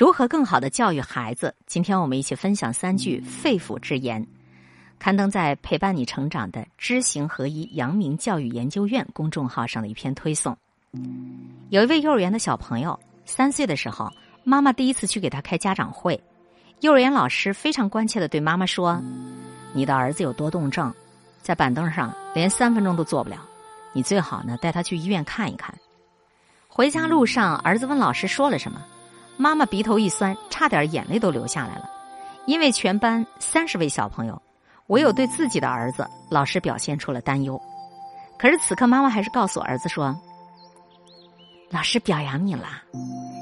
如何更好的教育孩子？今天我们一起分享三句肺腑之言，刊登在陪伴你成长的知行合一阳明教育研究院公众号上的一篇推送。有一位幼儿园的小朋友，三岁的时候，妈妈第一次去给他开家长会，幼儿园老师非常关切的对妈妈说：“你的儿子有多动症，在板凳上连三分钟都坐不了，你最好呢带他去医院看一看。”回家路上，儿子问老师说了什么。妈妈鼻头一酸，差点眼泪都流下来了，因为全班三十位小朋友，唯有对自己的儿子，老师表现出了担忧。可是此刻，妈妈还是告诉儿子说：“老师表扬你了，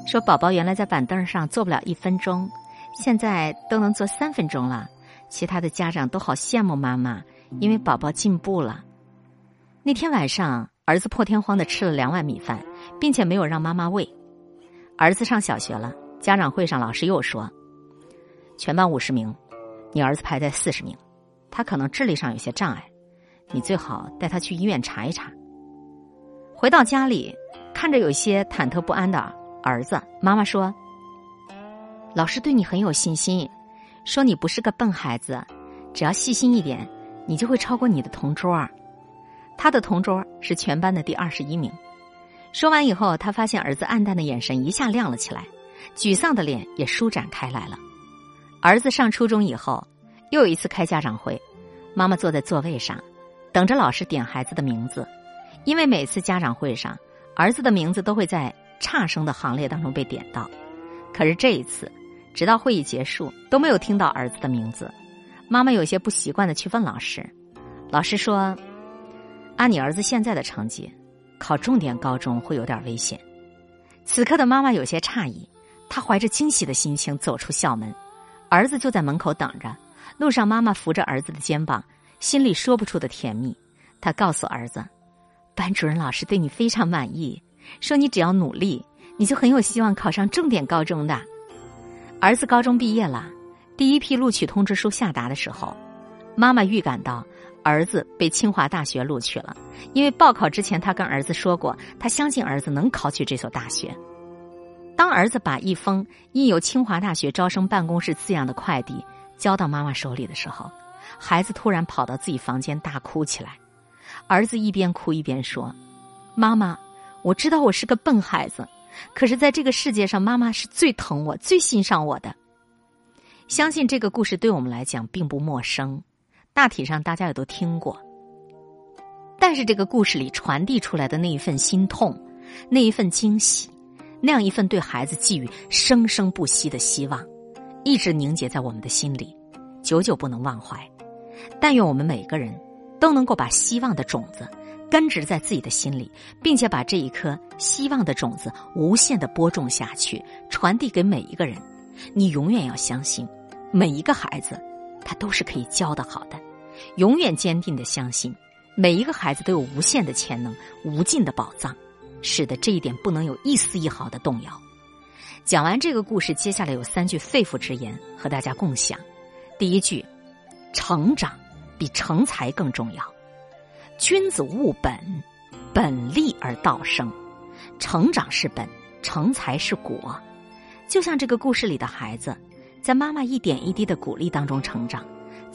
说宝宝原来在板凳上坐不了一分钟，现在都能坐三分钟了。其他的家长都好羡慕妈妈，因为宝宝进步了。”那天晚上，儿子破天荒的吃了两碗米饭，并且没有让妈妈喂。儿子上小学了，家长会上老师又说：“全班五十名，你儿子排在四十名，他可能智力上有些障碍，你最好带他去医院查一查。”回到家里，看着有些忐忑不安的儿子，妈妈说：“老师对你很有信心，说你不是个笨孩子，只要细心一点，你就会超过你的同桌。他的同桌是全班的第二十一名。”说完以后，他发现儿子暗淡的眼神一下亮了起来，沮丧的脸也舒展开来了。儿子上初中以后，又一次开家长会，妈妈坐在座位上，等着老师点孩子的名字，因为每次家长会上，儿子的名字都会在差生的行列当中被点到。可是这一次，直到会议结束都没有听到儿子的名字，妈妈有些不习惯的去问老师，老师说：“按你儿子现在的成绩。”考重点高中会有点危险。此刻的妈妈有些诧异，她怀着惊喜的心情走出校门，儿子就在门口等着。路上，妈妈扶着儿子的肩膀，心里说不出的甜蜜。她告诉儿子：“班主任老师对你非常满意，说你只要努力，你就很有希望考上重点高中的。”儿子高中毕业了，第一批录取通知书下达的时候，妈妈预感到。儿子被清华大学录取了，因为报考之前，他跟儿子说过，他相信儿子能考取这所大学。当儿子把一封印有清华大学招生办公室字样的快递交到妈妈手里的时候，孩子突然跑到自己房间大哭起来。儿子一边哭一边说：“妈妈，我知道我是个笨孩子，可是在这个世界上，妈妈是最疼我、最欣赏我的。”相信这个故事对我们来讲并不陌生。大体上大家也都听过，但是这个故事里传递出来的那一份心痛，那一份惊喜，那样一份对孩子寄予生生不息的希望，一直凝结在我们的心里，久久不能忘怀。但愿我们每个人都能够把希望的种子根植在自己的心里，并且把这一颗希望的种子无限的播种下去，传递给每一个人。你永远要相信，每一个孩子，他都是可以教的好的。永远坚定的相信，每一个孩子都有无限的潜能、无尽的宝藏。使得，这一点不能有一丝一毫的动摇。讲完这个故事，接下来有三句肺腑之言和大家共享。第一句：成长比成才更重要。君子务本，本立而道生。成长是本，成才是果。就像这个故事里的孩子，在妈妈一点一滴的鼓励当中成长。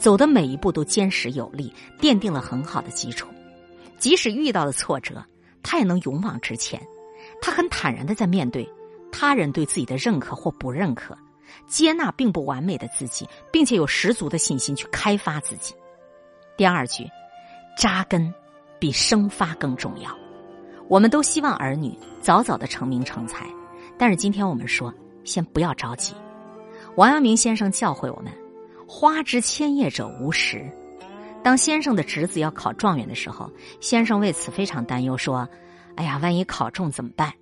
走的每一步都坚实有力，奠定了很好的基础。即使遇到了挫折，他也能勇往直前。他很坦然的在面对他人对自己的认可或不认可，接纳并不完美的自己，并且有十足的信心去开发自己。第二句，扎根比生发更重要。我们都希望儿女早早的成名成才，但是今天我们说，先不要着急。王阳明先生教诲我们。花枝千叶者无实。当先生的侄子要考状元的时候，先生为此非常担忧，说：“哎呀，万一考中怎么办？”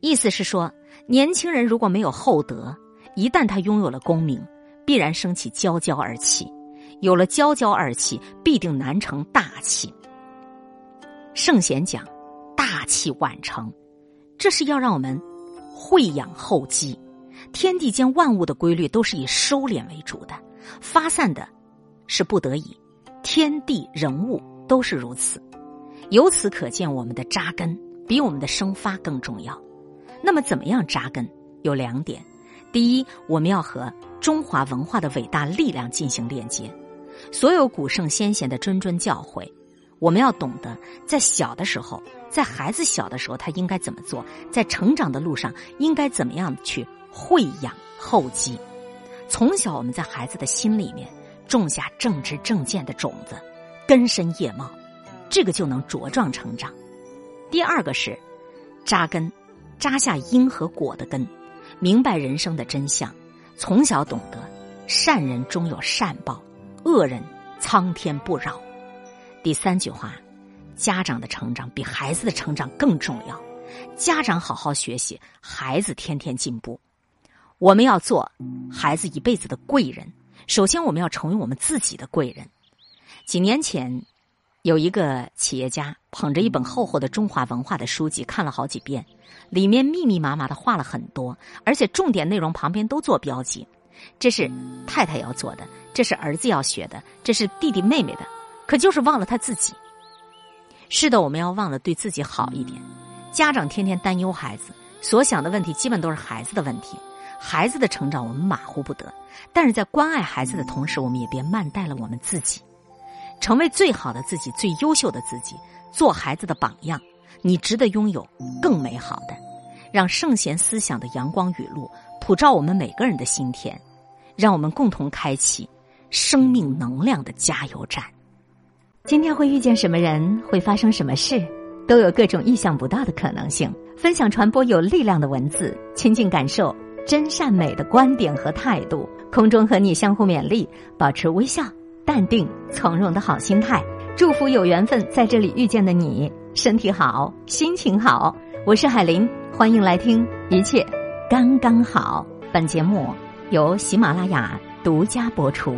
意思是说，年轻人如果没有厚德，一旦他拥有了功名，必然升起骄骄二气，有了骄骄二气，必定难成大器。圣贤讲，大器晚成，这是要让我们惠养厚积。天地间万物的规律都是以收敛为主的。发散的，是不得已，天地人物都是如此。由此可见，我们的扎根比我们的生发更重要。那么，怎么样扎根？有两点：第一，我们要和中华文化的伟大力量进行链接，所有古圣先贤的谆谆教诲，我们要懂得，在小的时候，在孩子小的时候，他应该怎么做，在成长的路上应该怎么样去惠养厚积。从小，我们在孩子的心里面种下正直正见的种子，根深叶茂，这个就能茁壮成长。第二个是扎根，扎下因和果的根。明白人生的真相，从小懂得善人终有善报，恶人苍天不饶。第三句话，家长的成长比孩子的成长更重要。家长好好学习，孩子天天进步。我们要做孩子一辈子的贵人。首先，我们要成为我们自己的贵人。几年前。有一个企业家捧着一本厚厚的中华文化的书籍看了好几遍，里面密密麻麻的画了很多，而且重点内容旁边都做标记。这是太太要做的，这是儿子要学的，这是弟弟妹妹的，可就是忘了他自己。是的，我们要忘了对自己好一点。家长天天担忧孩子，所想的问题基本都是孩子的问题，孩子的成长我们马虎不得。但是在关爱孩子的同时，我们也别慢待了我们自己。成为最好的自己，最优秀的自己，做孩子的榜样。你值得拥有更美好的，让圣贤思想的阳光雨露普照我们每个人的心田，让我们共同开启生命能量的加油站。今天会遇见什么人，会发生什么事，都有各种意想不到的可能性。分享传播有力量的文字，亲近感受真善美的观点和态度。空中和你相互勉励，保持微笑。淡定从容的好心态，祝福有缘分在这里遇见的你，身体好，心情好。我是海林，欢迎来听，一切刚刚好。本节目由喜马拉雅独家播出。